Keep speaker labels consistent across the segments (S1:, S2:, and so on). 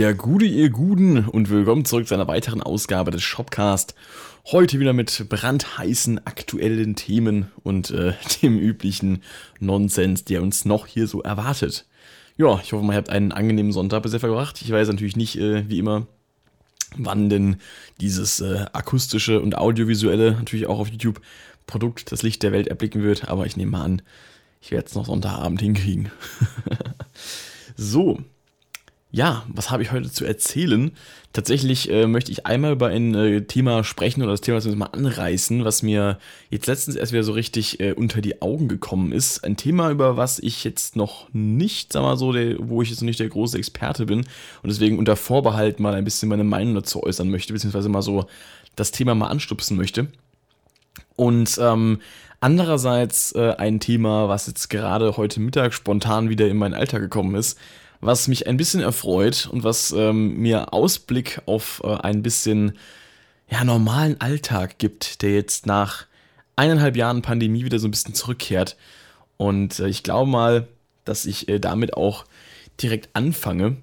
S1: Ja, gute ihr Guden und willkommen zurück zu einer weiteren Ausgabe des Shopcast. Heute wieder mit brandheißen aktuellen Themen und äh, dem üblichen Nonsens, der uns noch hier so erwartet. Ja, ich hoffe, ihr habt einen angenehmen Sonntag bisher verbracht. Ich weiß natürlich nicht, äh, wie immer, wann denn dieses äh, akustische und audiovisuelle, natürlich auch auf YouTube, Produkt das Licht der Welt erblicken wird, aber ich nehme mal an, ich werde es noch Sonntagabend hinkriegen. so, ja, was habe ich heute zu erzählen? Tatsächlich äh, möchte ich einmal über ein äh, Thema sprechen oder das Thema zumindest mal anreißen, was mir jetzt letztens erst wieder so richtig äh, unter die Augen gekommen ist. Ein Thema, über was ich jetzt noch nicht, sag mal so, der, wo ich jetzt noch nicht der große Experte bin und deswegen unter Vorbehalt mal ein bisschen meine Meinung dazu äußern möchte, beziehungsweise mal so das Thema mal anstupsen möchte. Und ähm, andererseits äh, ein Thema, was jetzt gerade heute Mittag spontan wieder in meinen Alltag gekommen ist was mich ein bisschen erfreut und was ähm, mir Ausblick auf äh, ein bisschen ja, normalen Alltag gibt, der jetzt nach eineinhalb Jahren Pandemie wieder so ein bisschen zurückkehrt. Und äh, ich glaube mal, dass ich äh, damit auch direkt anfange,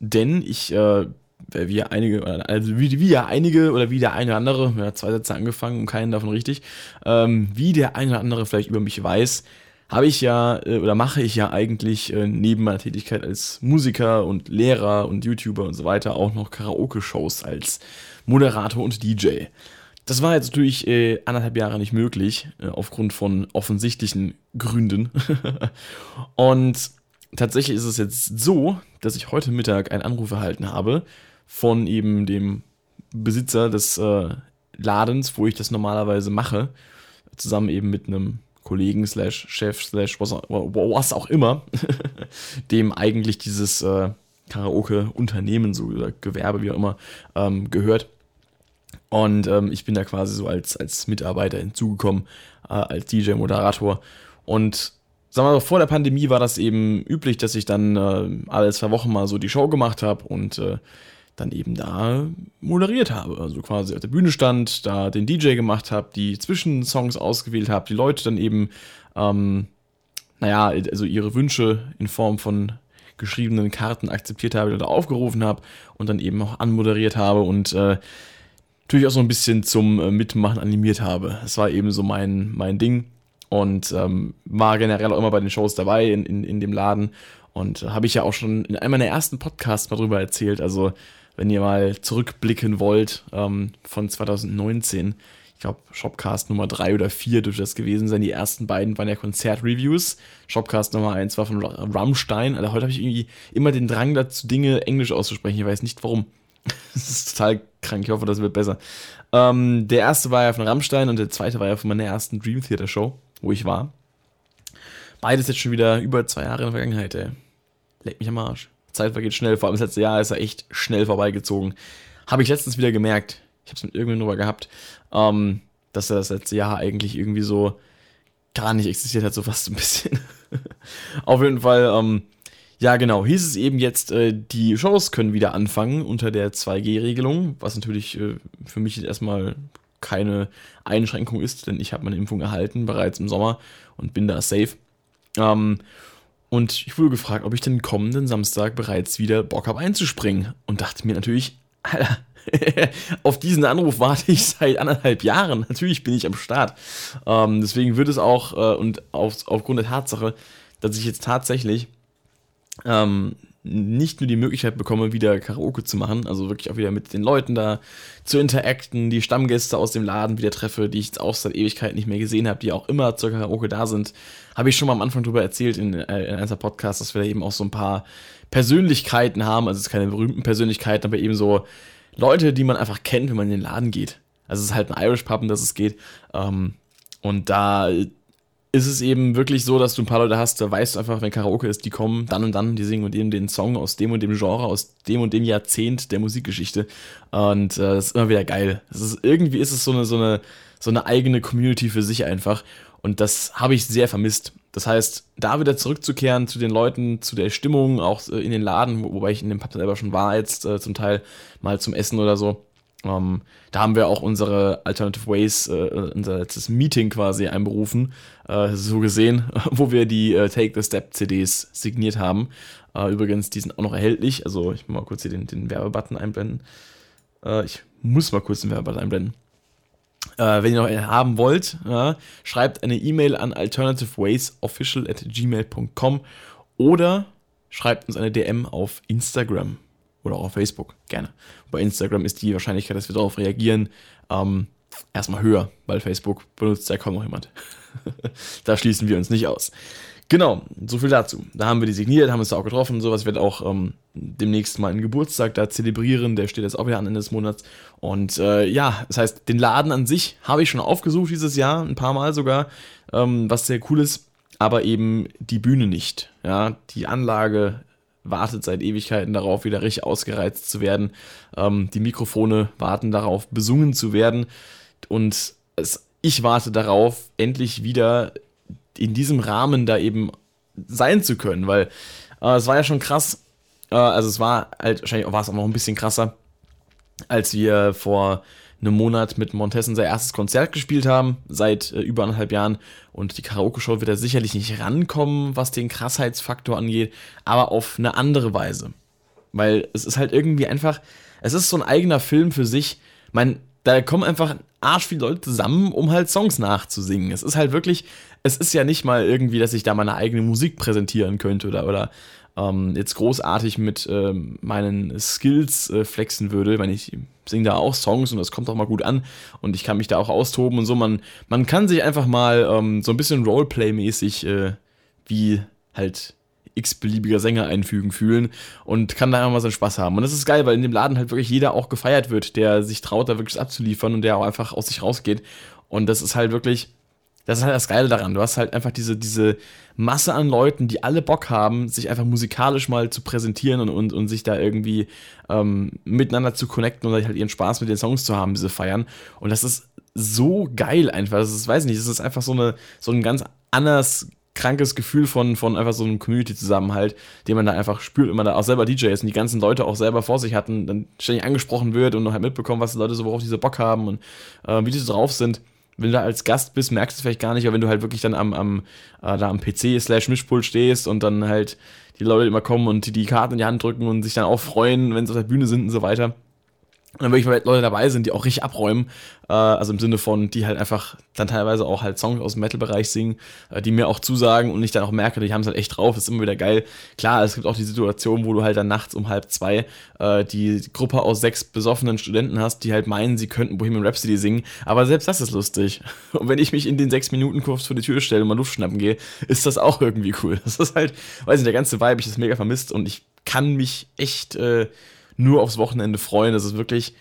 S1: denn ich, äh, wie ja einige, also wie, wie ja einige oder wie der eine oder andere, ja, zwei Sätze angefangen und keinen davon richtig, ähm, wie der eine oder andere vielleicht über mich weiß, habe ich ja äh, oder mache ich ja eigentlich äh, neben meiner Tätigkeit als Musiker und Lehrer und YouTuber und so weiter auch noch Karaoke-Shows als Moderator und DJ. Das war jetzt natürlich äh, anderthalb Jahre nicht möglich, aufgrund von offensichtlichen Gründen. und tatsächlich ist es jetzt so, dass ich heute Mittag einen Anruf erhalten habe von eben dem Besitzer des Ladens, wo ich das normalerweise mache, zusammen eben mit einem Kollegen slash Chef slash was, auch immer, dem eigentlich dieses äh, Karaoke-Unternehmen so oder Gewerbe, wie auch immer, ähm, gehört. Und ähm, ich bin da quasi so als, als Mitarbeiter hinzugekommen, äh, als DJ-Moderator. Und sagen wir mal, vor der Pandemie war das eben üblich, dass ich dann äh, alle zwei Wochen mal so die Show gemacht habe und äh, dann eben da moderiert habe. Also quasi auf der Bühne stand, da den DJ gemacht habe, die Zwischensongs ausgewählt habe, die Leute dann eben, ähm, naja, also ihre Wünsche in Form von geschriebenen Karten akzeptiert habe oder aufgerufen habe und dann eben auch anmoderiert habe und äh, natürlich auch so ein bisschen zum äh, Mitmachen animiert habe. Das war eben so mein, mein Ding und ähm, war generell auch immer bei den Shows dabei in, in, in dem Laden und äh, habe ich ja auch schon in einem meiner ersten Podcasts mal drüber erzählt. Also wenn ihr mal zurückblicken wollt, ähm, von 2019. Ich glaube, Shopcast Nummer 3 oder 4 dürfte das gewesen sein. Die ersten beiden waren ja Konzertreviews. Shopcast Nummer 1 war von Rammstein. Also heute habe ich irgendwie immer den Drang dazu, Dinge Englisch auszusprechen. Ich weiß nicht warum. das ist total krank. Ich hoffe, das wird besser. Ähm, der erste war ja von Rammstein und der zweite war ja von meiner ersten Dream Theater Show, wo ich war. Beides jetzt schon wieder über zwei Jahre in der Vergangenheit, ey. Leck mich am Arsch. Zeit vergeht schnell, vor allem das letzte Jahr ist er echt schnell vorbeigezogen. Habe ich letztens wieder gemerkt, ich habe es mit irgendjemandem drüber gehabt, ähm, dass er das letzte Jahr eigentlich irgendwie so gar nicht existiert hat, so fast ein bisschen. Auf jeden Fall, ähm, ja genau, hieß es eben jetzt, äh, die Shows können wieder anfangen unter der 2G-Regelung, was natürlich äh, für mich erstmal keine Einschränkung ist, denn ich habe meine Impfung erhalten bereits im Sommer und bin da safe. Ähm, und ich wurde gefragt, ob ich den kommenden Samstag bereits wieder Bock habe einzuspringen. Und dachte mir natürlich, Alter, auf diesen Anruf warte ich seit anderthalb Jahren. Natürlich bin ich am Start. Ähm, deswegen wird es auch, äh, und auf, aufgrund der Tatsache, dass ich jetzt tatsächlich ähm, nicht nur die Möglichkeit bekomme, wieder Karaoke zu machen, also wirklich auch wieder mit den Leuten da zu interacten, die Stammgäste aus dem Laden wieder treffe, die ich jetzt auch seit Ewigkeit nicht mehr gesehen habe, die auch immer zur Karaoke da sind, habe ich schon mal am Anfang darüber erzählt in, äh, in einem Podcast, dass wir da eben auch so ein paar Persönlichkeiten haben, also es ist keine berühmten Persönlichkeiten, aber eben so Leute, die man einfach kennt, wenn man in den Laden geht. Also es ist halt ein Irish Pub, um das es geht. Ähm, und da ist es eben wirklich so, dass du ein paar Leute hast, da weißt du einfach, wenn Karaoke ist, die kommen dann und dann, die singen und eben den Song aus dem und dem Genre, aus dem und dem Jahrzehnt der Musikgeschichte. Und äh, das ist immer wieder geil. Ist, irgendwie ist es so eine, so, eine, so eine eigene Community für sich einfach. Und das habe ich sehr vermisst. Das heißt, da wieder zurückzukehren zu den Leuten, zu der Stimmung, auch äh, in den Laden, wobei ich in dem Pub selber schon war, jetzt äh, zum Teil mal zum Essen oder so. Ähm, da haben wir auch unsere Alternative Ways, äh, unser letztes Meeting quasi einberufen, äh, so gesehen, wo wir die äh, Take the Step CDs signiert haben. Äh, übrigens, die sind auch noch erhältlich. Also ich muss mal kurz hier den, den Werbebutton einblenden. Äh, ich muss mal kurz den Werbebutton einblenden. Äh, wenn ihr noch einen haben wollt, ja, schreibt eine E-Mail an alternativewaysofficial at gmail.com oder schreibt uns eine DM auf Instagram oder auch auf Facebook, gerne. Bei Instagram ist die Wahrscheinlichkeit, dass wir darauf reagieren, ähm, erstmal höher, weil Facebook benutzt ja kaum noch jemand. da schließen wir uns nicht aus. Genau, so viel dazu. Da haben wir die signiert, haben uns da auch getroffen sowas. wird auch ähm, demnächst mal einen Geburtstag da zelebrieren. Der steht jetzt auch wieder an Ende des Monats. Und äh, ja, das heißt, den Laden an sich habe ich schon aufgesucht dieses Jahr, ein paar Mal sogar, ähm, was sehr cool ist. Aber eben die Bühne nicht. Ja, die Anlage wartet seit Ewigkeiten darauf, wieder richtig ausgereizt zu werden. Ähm, die Mikrofone warten darauf, besungen zu werden. Und es, ich warte darauf, endlich wieder in diesem Rahmen da eben sein zu können, weil äh, es war ja schon krass. Äh, also es war halt, wahrscheinlich war es auch noch ein bisschen krasser, als wir vor einem Monat mit Montes unser erstes Konzert gespielt haben, seit äh, über anderthalb Jahren. Und die Karaoke-Show wird da sicherlich nicht rankommen, was den Krassheitsfaktor angeht, aber auf eine andere Weise. Weil es ist halt irgendwie einfach, es ist so ein eigener Film für sich. Man, da kommen einfach arsch viele Leute zusammen, um halt Songs nachzusingen. Es ist halt wirklich, es ist ja nicht mal irgendwie, dass ich da meine eigene Musik präsentieren könnte oder, oder ähm, jetzt großartig mit ähm, meinen Skills äh, flexen würde, wenn ich singe da auch Songs und das kommt auch mal gut an und ich kann mich da auch austoben und so. Man, man kann sich einfach mal ähm, so ein bisschen Roleplay-mäßig äh, wie halt x-beliebiger Sänger einfügen fühlen und kann da einfach mal seinen Spaß haben. Und das ist geil, weil in dem Laden halt wirklich jeder auch gefeiert wird, der sich traut, da wirklich abzuliefern und der auch einfach aus sich rausgeht. Und das ist halt wirklich, das ist halt das Geile daran. Du hast halt einfach diese, diese Masse an Leuten, die alle Bock haben, sich einfach musikalisch mal zu präsentieren und, und, und sich da irgendwie ähm, miteinander zu connecten und halt ihren Spaß mit den Songs zu haben, diese feiern. Und das ist so geil einfach. Das ist, weiß nicht, das ist einfach so, eine, so ein ganz anders krankes Gefühl von, von einfach so einem Community-Zusammenhalt, den man da einfach spürt, wenn man da auch selber DJ ist und die ganzen Leute auch selber vor sich hatten, dann ständig angesprochen wird und halt mitbekommen, was die Leute so, worauf die so Bock haben und äh, wie die so drauf sind wenn du da als Gast bist, merkst du es vielleicht gar nicht, aber wenn du halt wirklich dann am, am, äh, da am PC slash Mischpult stehst und dann halt die Leute immer kommen und die, die Karten in die Hand drücken und sich dann auch freuen, wenn sie auf der Bühne sind und so weiter, und dann wirklich mal Leute dabei sind, die auch richtig abräumen. Äh, also im Sinne von, die halt einfach dann teilweise auch halt Songs aus dem Metal-Bereich singen, äh, die mir auch zusagen und ich dann auch merke, die haben es halt echt drauf, ist immer wieder geil. Klar, es gibt auch die Situation, wo du halt dann nachts um halb zwei äh, die Gruppe aus sechs besoffenen Studenten hast, die halt meinen, sie könnten Bohemian Rhapsody singen, aber selbst das ist lustig. Und wenn ich mich in den sechs Minuten kurz vor die Tür stelle und mal Luft schnappen gehe, ist das auch irgendwie cool. Das ist halt, weiß nicht, der ganze Vibe, ich das mega vermisst und ich kann mich echt äh, nur aufs Wochenende freuen. Das ist wirklich,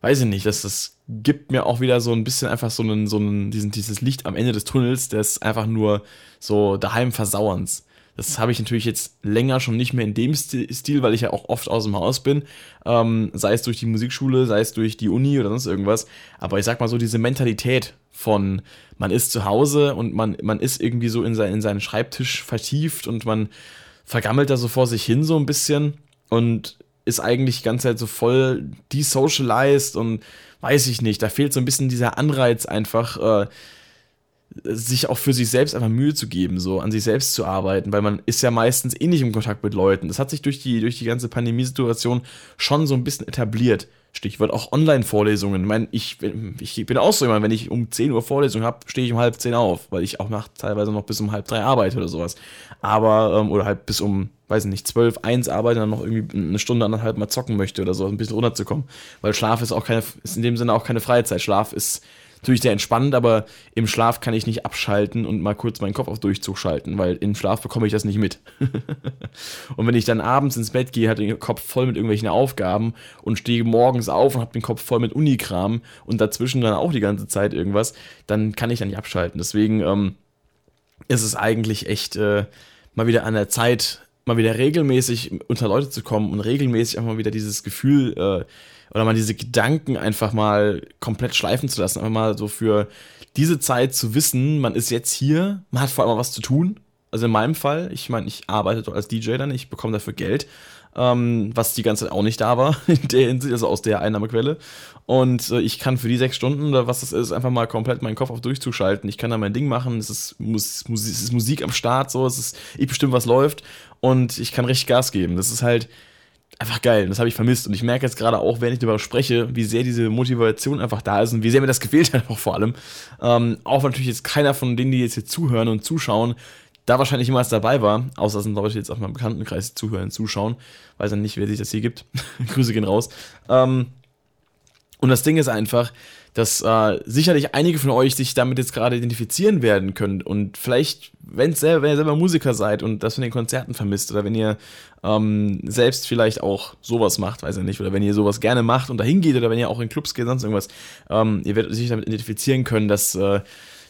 S1: weiß ich nicht, das, das gibt mir auch wieder so ein bisschen einfach so einen, so einen, diesen, dieses Licht am Ende des Tunnels, des einfach nur so daheim Versauerns. Das habe ich natürlich jetzt länger schon nicht mehr in dem Stil, weil ich ja auch oft aus dem Haus bin. Ähm, sei es durch die Musikschule, sei es durch die Uni oder sonst irgendwas. Aber ich sag mal so, diese Mentalität von man ist zu Hause und man, man ist irgendwie so in, sein, in seinen Schreibtisch vertieft und man vergammelt da so vor sich hin so ein bisschen. Und ist eigentlich die ganze Zeit so voll desocialized und weiß ich nicht, da fehlt so ein bisschen dieser Anreiz einfach, äh, sich auch für sich selbst einfach Mühe zu geben, so an sich selbst zu arbeiten, weil man ist ja meistens eh nicht im Kontakt mit Leuten. Das hat sich durch die, durch die ganze Pandemiesituation schon so ein bisschen etabliert. Stichwort auch Online-Vorlesungen. Ich meine, ich, ich bin auch so jemand, wenn ich um 10 Uhr Vorlesung habe, stehe ich um halb 10 auf, weil ich auch nach teilweise noch bis um halb drei arbeite oder sowas. Aber, ähm, oder halt bis um, weiß ich nicht, 12, 1 arbeite und dann noch irgendwie eine Stunde, anderthalb mal zocken möchte oder so, ein bisschen runterzukommen. Weil Schlaf ist auch keine, ist in dem Sinne auch keine Freizeit. Schlaf ist natürlich sehr entspannend, aber im Schlaf kann ich nicht abschalten und mal kurz meinen Kopf auf Durchzug schalten, weil im Schlaf bekomme ich das nicht mit. und wenn ich dann abends ins Bett gehe, hat den Kopf voll mit irgendwelchen Aufgaben und stehe morgens auf und habe den Kopf voll mit Unikram und dazwischen dann auch die ganze Zeit irgendwas, dann kann ich dann nicht abschalten. Deswegen ähm, ist es eigentlich echt äh, mal wieder an der Zeit, mal wieder regelmäßig unter Leute zu kommen und regelmäßig einfach mal wieder dieses Gefühl äh, oder mal diese Gedanken einfach mal komplett schleifen zu lassen. Einfach mal so für diese Zeit zu wissen, man ist jetzt hier, man hat vor allem was zu tun. Also in meinem Fall, ich meine, ich arbeite dort als DJ dann, ich bekomme dafür Geld. Ähm, was die ganze Zeit auch nicht da war, in der Hinsicht, also aus der Einnahmequelle. Und äh, ich kann für die sechs Stunden oder was das ist, einfach mal komplett meinen Kopf auf durchzuschalten. Ich kann da mein Ding machen, es ist, Mus es ist Musik am Start, so, es ist, ich bestimme, was läuft und ich kann richtig Gas geben. Das ist halt einfach geil. Das habe ich vermisst. Und ich merke jetzt gerade auch, wenn ich darüber spreche, wie sehr diese Motivation einfach da ist und wie sehr mir das gefehlt hat, auch vor allem. Ähm, auch natürlich jetzt keiner von denen, die jetzt hier zuhören und zuschauen, da wahrscheinlich jemals dabei war, außer sind Leute, jetzt auf meinem Bekanntenkreis zuhören, zuschauen, weiß dann nicht, wer sich das hier gibt. Grüße gehen raus. Ähm, und das Ding ist einfach, dass äh, sicherlich einige von euch sich damit jetzt gerade identifizieren werden können und vielleicht, selber, wenn ihr selber Musiker seid und das von den Konzerten vermisst oder wenn ihr ähm, selbst vielleicht auch sowas macht, weiß ich nicht, oder wenn ihr sowas gerne macht und dahin geht oder wenn ihr auch in Clubs geht, sonst irgendwas, ähm, ihr werdet sich damit identifizieren können, dass äh,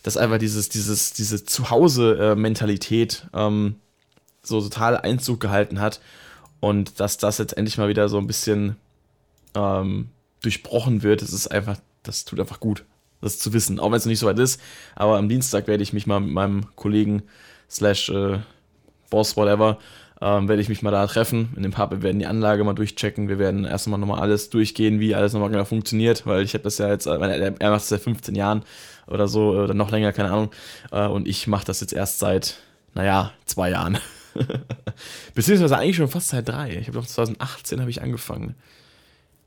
S1: dass einfach dieses, dieses, diese Zuhause-Mentalität ähm, so total Einzug gehalten hat und dass das jetzt endlich mal wieder so ein bisschen ähm, durchbrochen wird, das ist einfach, das tut einfach gut, das zu wissen, auch wenn es noch nicht so weit ist, aber am Dienstag werde ich mich mal mit meinem Kollegen slash äh, Boss, whatever, ähm, werde ich mich mal da treffen in dem Pub. Wir werden die Anlage mal durchchecken. Wir werden erst einmal nochmal alles durchgehen, wie alles nochmal genau funktioniert, weil ich habe das ja jetzt, äh, er macht es seit 15 Jahren oder so, oder noch länger, keine Ahnung. Äh, und ich mache das jetzt erst seit, naja, zwei Jahren. Beziehungsweise eigentlich schon fast seit drei. Ich habe doch 2018 habe ich angefangen.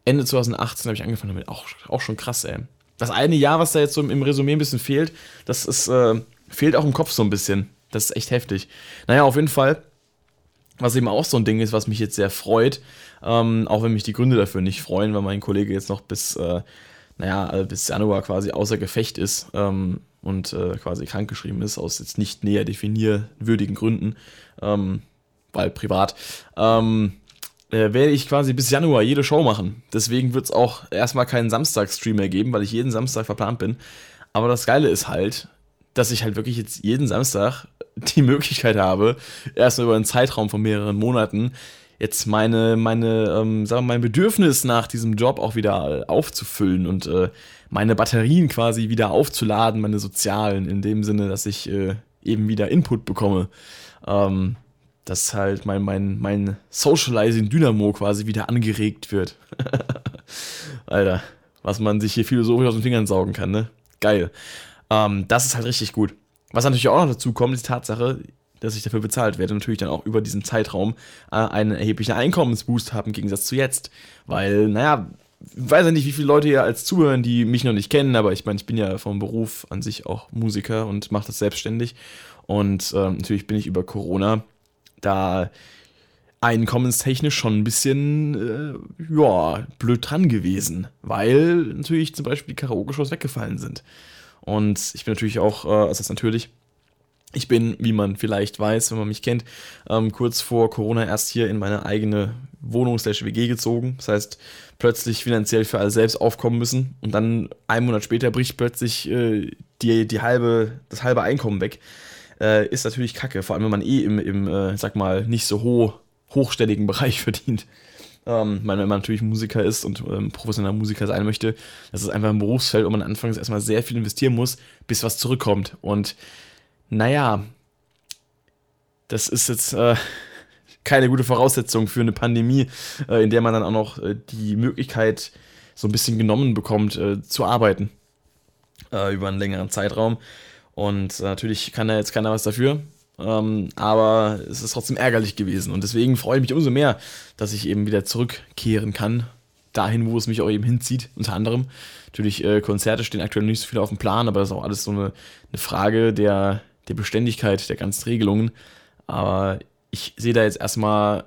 S1: Ende 2018 habe ich angefangen damit. Auch, auch schon krass, ey. Das eine Jahr, was da jetzt so im, Resümee ein bisschen fehlt, das ist, äh, fehlt auch im Kopf so ein bisschen. Das ist echt heftig. Naja, auf jeden Fall was eben auch so ein Ding ist, was mich jetzt sehr freut, ähm, auch wenn mich die Gründe dafür nicht freuen, weil mein Kollege jetzt noch bis, äh, naja, äh, bis Januar quasi außer Gefecht ist ähm, und äh, quasi krankgeschrieben ist, aus jetzt nicht näher definierwürdigen Gründen, ähm, weil privat, ähm, äh, werde ich quasi bis Januar jede Show machen. Deswegen wird es auch erstmal keinen Samstag-Stream mehr geben, weil ich jeden Samstag verplant bin. Aber das Geile ist halt, dass ich halt wirklich jetzt jeden Samstag die Möglichkeit habe, erst über einen Zeitraum von mehreren Monaten jetzt meine, meine, ähm, sagen wir, mein Bedürfnis nach diesem Job auch wieder aufzufüllen und äh, meine Batterien quasi wieder aufzuladen, meine sozialen, in dem Sinne, dass ich äh, eben wieder Input bekomme. Ähm, dass halt mein, mein, mein Socializing-Dynamo quasi wieder angeregt wird. Alter, was man sich hier philosophisch aus den Fingern saugen kann, ne? Geil. Ähm, das ist halt richtig gut. Was natürlich auch noch dazu kommt, ist die Tatsache, dass ich dafür bezahlt werde, natürlich dann auch über diesen Zeitraum äh, einen erheblichen Einkommensboost habe im Gegensatz zu jetzt. Weil, naja, weiß ja nicht, wie viele Leute hier als zuhören, die mich noch nicht kennen, aber ich meine, ich bin ja vom Beruf an sich auch Musiker und mache das selbstständig. Und äh, natürlich bin ich über Corona da einkommenstechnisch schon ein bisschen, äh, ja, blöd dran gewesen, weil natürlich zum Beispiel die Karaoke-Shows weggefallen sind. Und ich bin natürlich auch, äh, also das ist natürlich, ich bin, wie man vielleicht weiß, wenn man mich kennt, ähm, kurz vor Corona erst hier in meine eigene Wohnung slash WG gezogen. Das heißt, plötzlich finanziell für alle selbst aufkommen müssen und dann einen Monat später bricht plötzlich äh, die, die halbe, das halbe Einkommen weg. Äh, ist natürlich kacke, vor allem wenn man eh im, im äh, sag mal, nicht so hoch, hochstelligen Bereich verdient. Ähm, wenn man natürlich Musiker ist und ähm, professioneller Musiker sein möchte, das ist einfach ein Berufsfeld, wo man anfangs erstmal sehr viel investieren muss, bis was zurückkommt. Und naja, das ist jetzt äh, keine gute Voraussetzung für eine Pandemie, äh, in der man dann auch noch äh, die Möglichkeit so ein bisschen genommen bekommt, äh, zu arbeiten äh, über einen längeren Zeitraum. Und äh, natürlich kann da jetzt keiner was dafür. Ähm, aber es ist trotzdem ärgerlich gewesen. Und deswegen freue ich mich umso mehr, dass ich eben wieder zurückkehren kann. Dahin, wo es mich auch eben hinzieht, unter anderem. Natürlich, äh, Konzerte stehen aktuell nicht so viel auf dem Plan, aber das ist auch alles so eine, eine Frage der, der Beständigkeit der ganzen Regelungen. Aber ich sehe da jetzt erstmal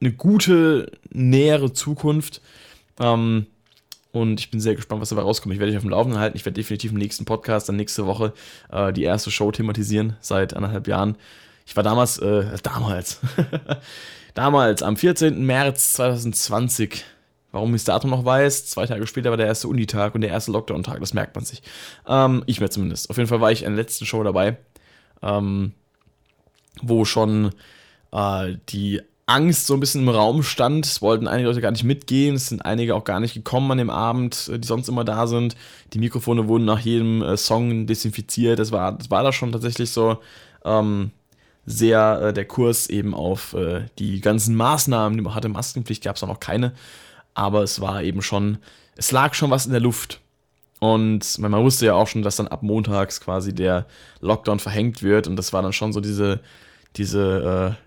S1: eine gute, nähere Zukunft. Ähm, und ich bin sehr gespannt, was dabei rauskommt. Ich werde dich auf dem Laufenden halten. Ich werde definitiv im nächsten Podcast dann nächste Woche äh, die erste Show thematisieren seit anderthalb Jahren. Ich war damals, äh, damals, damals am 14. März 2020 Warum ich das Datum noch weiß, zwei Tage später war der erste Unitag und der erste Lockdown-Tag, das merkt man sich. Ähm, ich mir zumindest. Auf jeden Fall war ich in der letzten Show dabei, ähm, wo schon äh, die Angst so ein bisschen im Raum stand. Es wollten einige Leute gar nicht mitgehen. Es sind einige auch gar nicht gekommen an dem Abend, äh, die sonst immer da sind. Die Mikrofone wurden nach jedem äh, Song desinfiziert. Das war, das war da schon tatsächlich so ähm, sehr äh, der Kurs eben auf äh, die ganzen Maßnahmen, die man hatte. Maskenpflicht gab es auch noch keine, aber es war eben schon, es lag schon was in der Luft. Und man wusste ja auch schon, dass dann ab montags quasi der Lockdown verhängt wird. Und das war dann schon so diese, diese, äh,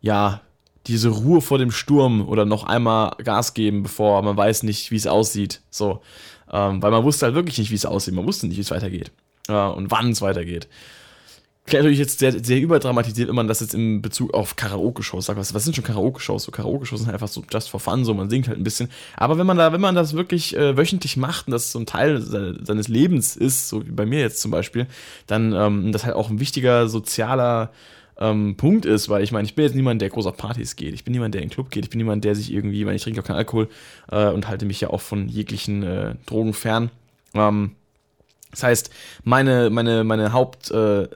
S1: ja, diese Ruhe vor dem Sturm oder noch einmal Gas geben, bevor man weiß nicht, wie es aussieht. So. Ähm, weil man wusste halt wirklich nicht, wie es aussieht. Man wusste nicht, wie es weitergeht. Äh, und wann es weitergeht klingt natürlich jetzt sehr, sehr überdramatisiert, wenn man das jetzt in Bezug auf Karaoke-Shows sagt. Was, was sind schon Karaoke-Shows? So Karaoke-Shows sind einfach so just for fun, so man singt halt ein bisschen. Aber wenn man da, wenn man das wirklich äh, wöchentlich macht und das so ein Teil seines Lebens ist, so wie bei mir jetzt zum Beispiel, dann ähm, das halt auch ein wichtiger sozialer ähm, Punkt ist, weil ich meine, ich bin jetzt niemand, der groß auf Partys geht. Ich bin niemand, der in den Club geht. Ich bin niemand, der sich irgendwie, weil ich trinke auch keinen Alkohol äh, und halte mich ja auch von jeglichen äh, Drogen fern. Ähm, das heißt, meine, meine, meine Haupt- äh,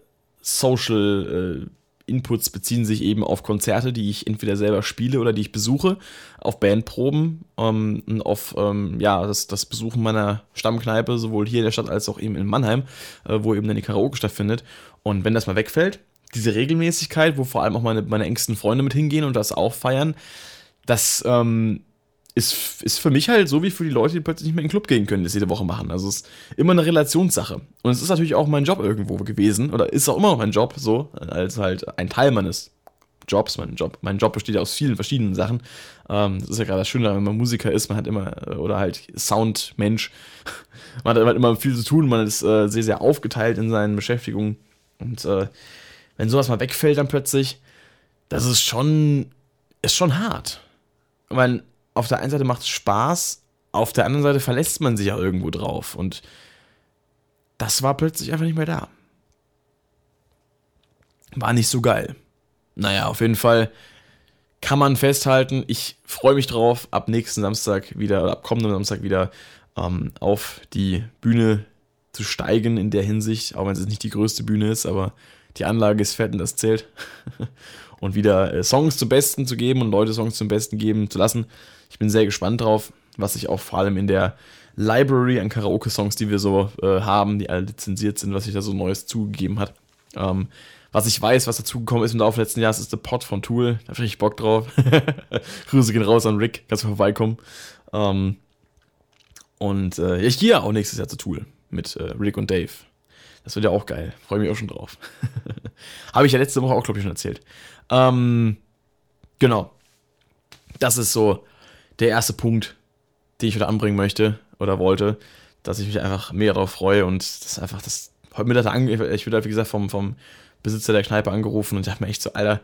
S1: äh, Inputs beziehen sich eben auf Konzerte, die ich entweder selber spiele oder die ich besuche, auf Bandproben ähm, und auf ähm, ja, das, das Besuchen meiner Stammkneipe, sowohl hier in der Stadt als auch eben in Mannheim, äh, wo eben dann die Karaoke stattfindet. Und wenn das mal wegfällt, diese Regelmäßigkeit, wo vor allem auch meine, meine engsten Freunde mit hingehen und das auch feiern, das ähm, ist, ist für mich halt so wie für die Leute, die plötzlich nicht mehr in den Club gehen können, das jede Woche machen. Also es ist immer eine Relationssache. Und es ist natürlich auch mein Job irgendwo gewesen, oder ist auch immer noch mein Job, so, als halt ein Teil meines Jobs. Mein Job, mein Job besteht ja aus vielen verschiedenen Sachen. Ähm, das ist ja gerade das Schöne, wenn man Musiker ist, man hat immer, äh, oder halt Soundmensch, man hat halt immer viel zu tun, man ist äh, sehr, sehr aufgeteilt in seinen Beschäftigungen. Und äh, wenn sowas mal wegfällt dann plötzlich, das ist schon, ist schon hart. Ich meine, auf der einen Seite macht es Spaß, auf der anderen Seite verlässt man sich ja irgendwo drauf. Und das war plötzlich einfach nicht mehr da. War nicht so geil. Naja, auf jeden Fall kann man festhalten, ich freue mich drauf, ab nächsten Samstag wieder, oder ab kommenden Samstag wieder ähm, auf die Bühne zu steigen in der Hinsicht, auch wenn es nicht die größte Bühne ist, aber die Anlage ist fett und das zählt. und wieder äh, Songs zum Besten zu geben und Leute Songs zum Besten geben zu lassen. Ich bin sehr gespannt drauf, was sich auch vor allem in der Library an Karaoke-Songs, die wir so äh, haben, die alle lizenziert sind, was sich da so Neues zugegeben hat. Ähm, was ich weiß, was dazugekommen ist im Laufe letzten Jahres, ist der Pod von Tool. Da habe ich Bock drauf. Grüße gehen raus an Rick, kannst du vorbeikommen. Ähm, und äh, ich gehe ja auch nächstes Jahr zu Tool mit äh, Rick und Dave. Das wird ja auch geil. Freue mich auch schon drauf. habe ich ja letzte Woche auch, glaube ich, schon erzählt. Ähm, genau. Das ist so der erste Punkt, den ich wieder anbringen möchte oder wollte, dass ich mich einfach mehr darauf freue und das einfach das heute Mittag ich wurde wie gesagt vom, vom Besitzer der Kneipe angerufen und dachte mir echt so, Alter,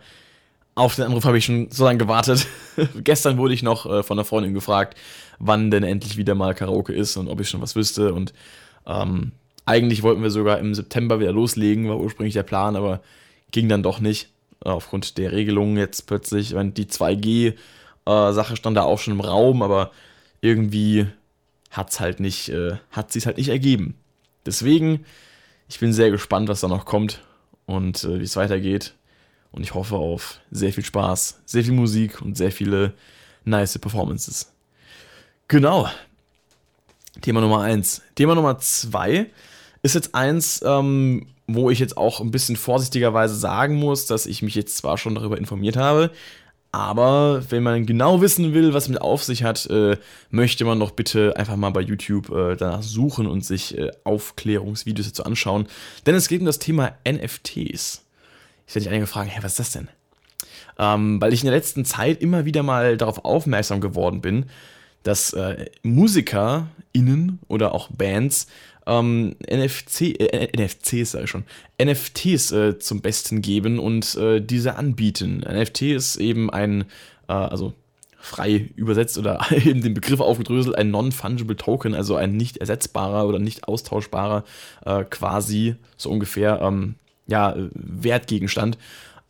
S1: auf den Anruf habe ich schon so lange gewartet. Gestern wurde ich noch äh, von einer Freundin gefragt, wann denn endlich wieder mal Karaoke ist und ob ich schon was wüsste. Und ähm, eigentlich wollten wir sogar im September wieder loslegen, war ursprünglich der Plan, aber ging dann doch nicht. Aufgrund der Regelungen jetzt plötzlich, die 2G äh, stand da auch schon im Raum, aber irgendwie hat's halt nicht, äh, hat sich halt nicht ergeben. Deswegen, ich bin sehr gespannt, was da noch kommt und äh, wie es weitergeht. Und ich hoffe auf sehr viel Spaß, sehr viel Musik und sehr viele nice Performances. Genau. Thema Nummer eins. Thema Nummer zwei ist jetzt eins, ähm, wo ich jetzt auch ein bisschen vorsichtigerweise sagen muss, dass ich mich jetzt zwar schon darüber informiert habe, aber wenn man genau wissen will, was mit auf sich hat, äh, möchte man doch bitte einfach mal bei YouTube äh, danach suchen und sich äh, Aufklärungsvideos dazu anschauen. Denn es geht um das Thema NFTs. Ich werde dich einige fragen, hey, was ist das denn? Ähm, weil ich in der letzten Zeit immer wieder mal darauf aufmerksam geworden bin, dass äh, MusikerInnen oder auch Bands ähm, NFC, äh, NFCs ich schon, NFTs äh, zum Besten geben und äh, diese anbieten. NFT ist eben ein, äh, also frei übersetzt oder eben den Begriff aufgedröselt, ein Non-Fungible Token, also ein nicht ersetzbarer oder nicht austauschbarer äh, quasi so ungefähr ähm, ja, Wertgegenstand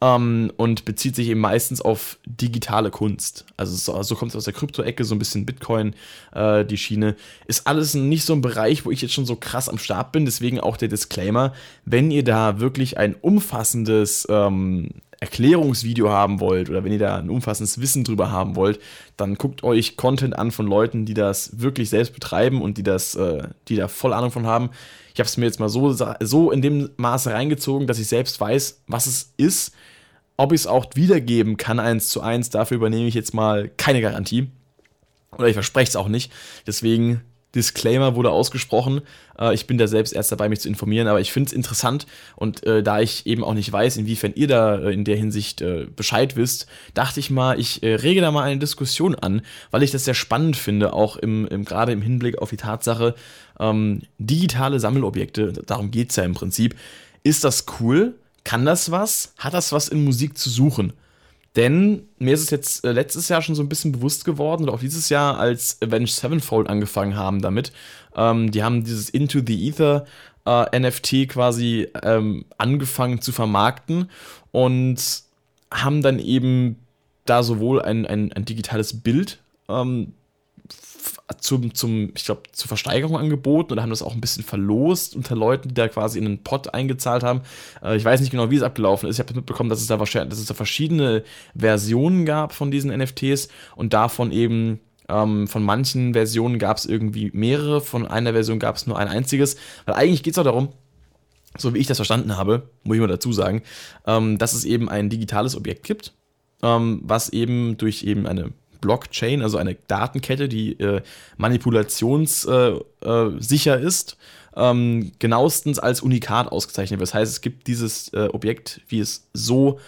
S1: ähm, und bezieht sich eben meistens auf digitale Kunst. Also so, so kommt es aus der Krypto-Ecke, so ein bisschen Bitcoin, äh, die Schiene. Ist alles nicht so ein Bereich, wo ich jetzt schon so krass am Start bin, deswegen auch der Disclaimer, wenn ihr da wirklich ein umfassendes ähm, Erklärungsvideo haben wollt oder wenn ihr da ein umfassendes Wissen drüber haben wollt, dann guckt euch Content an von Leuten, die das wirklich selbst betreiben und die das, äh, die da voll Ahnung von haben. Ich habe es mir jetzt mal so, so in dem Maße reingezogen, dass ich selbst weiß, was es ist. Ob ich es auch wiedergeben kann, eins zu eins, dafür übernehme ich jetzt mal keine Garantie. Oder ich verspreche es auch nicht. Deswegen Disclaimer wurde ausgesprochen. Äh, ich bin da selbst erst dabei, mich zu informieren, aber ich finde es interessant und äh, da ich eben auch nicht weiß, inwiefern ihr da äh, in der Hinsicht äh, Bescheid wisst, dachte ich mal, ich rege da mal eine Diskussion an, weil ich das sehr spannend finde, auch im, im gerade im Hinblick auf die Tatsache, ähm, digitale Sammelobjekte, darum geht es ja im Prinzip. Ist das cool? Kann das was? Hat das was in Musik zu suchen? Denn mir ist es jetzt äh, letztes Jahr schon so ein bisschen bewusst geworden, oder auch dieses Jahr, als Avenged Sevenfold angefangen haben damit. Ähm, die haben dieses Into the Ether äh, NFT quasi ähm, angefangen zu vermarkten und haben dann eben da sowohl ein, ein, ein digitales Bild ähm, zum, zum ich glaube, zur Versteigerung angeboten oder haben das auch ein bisschen verlost unter Leuten, die da quasi in einen Pot eingezahlt haben. Äh, ich weiß nicht genau, wie es abgelaufen ist. Ich habe mitbekommen, dass es da wahrscheinlich, dass es da verschiedene Versionen gab von diesen NFTs und davon eben ähm, von manchen Versionen gab es irgendwie mehrere, von einer Version gab es nur ein einziges. Weil eigentlich geht es auch darum, so wie ich das verstanden habe, muss ich mal dazu sagen, ähm, dass es eben ein digitales Objekt gibt, ähm, was eben durch eben eine Blockchain, also eine Datenkette, die äh, manipulationssicher äh, äh, ist, ähm, genauestens als Unikat ausgezeichnet wird. Das heißt, es gibt dieses äh, Objekt, wie es so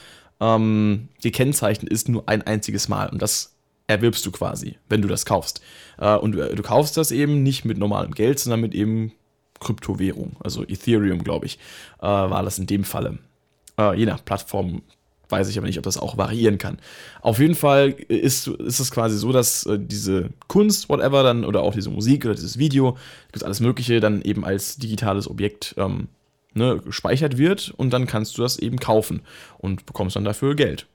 S1: ähm, gekennzeichnet ist, nur ein einziges Mal. Und das erwirbst du quasi, wenn du das kaufst. Äh, und du, du kaufst das eben nicht mit normalem Geld, sondern mit eben Kryptowährung, also Ethereum, glaube ich, äh, war das in dem Falle. je nach Plattform weiß ich aber nicht, ob das auch variieren kann. Auf jeden Fall ist, ist es quasi so, dass äh, diese Kunst, whatever, dann, oder auch diese Musik oder dieses Video, gibt alles Mögliche, dann eben als digitales Objekt ähm, ne, gespeichert wird und dann kannst du das eben kaufen und bekommst dann dafür Geld.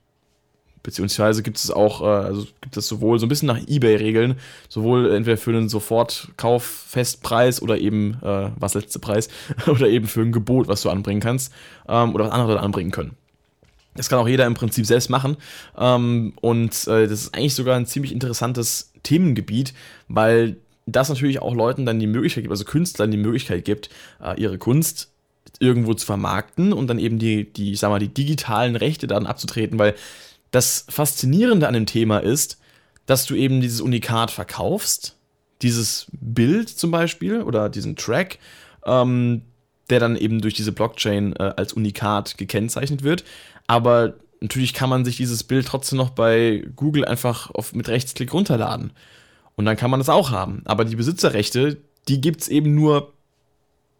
S1: Beziehungsweise gibt es auch, äh, also gibt es sowohl so ein bisschen nach Ebay-Regeln, sowohl entweder für einen Sofortkauf-Festpreis oder eben, äh, was letzte Preis, oder eben für ein Gebot, was du anbringen kannst, ähm, oder was andere anbringen können. Das kann auch jeder im Prinzip selbst machen. Ähm, und äh, das ist eigentlich sogar ein ziemlich interessantes Themengebiet, weil das natürlich auch Leuten dann die Möglichkeit gibt, also Künstlern die Möglichkeit gibt, äh, ihre Kunst irgendwo zu vermarkten und dann eben die, die, ich sag mal, die digitalen Rechte dann abzutreten, weil das Faszinierende an dem Thema ist, dass du eben dieses Unikat verkaufst, dieses Bild zum Beispiel oder diesen Track, ähm, der dann eben durch diese Blockchain äh, als Unikat gekennzeichnet wird. Aber natürlich kann man sich dieses Bild trotzdem noch bei Google einfach auf, mit Rechtsklick runterladen. Und dann kann man das auch haben. Aber die Besitzerrechte, die gibt es eben nur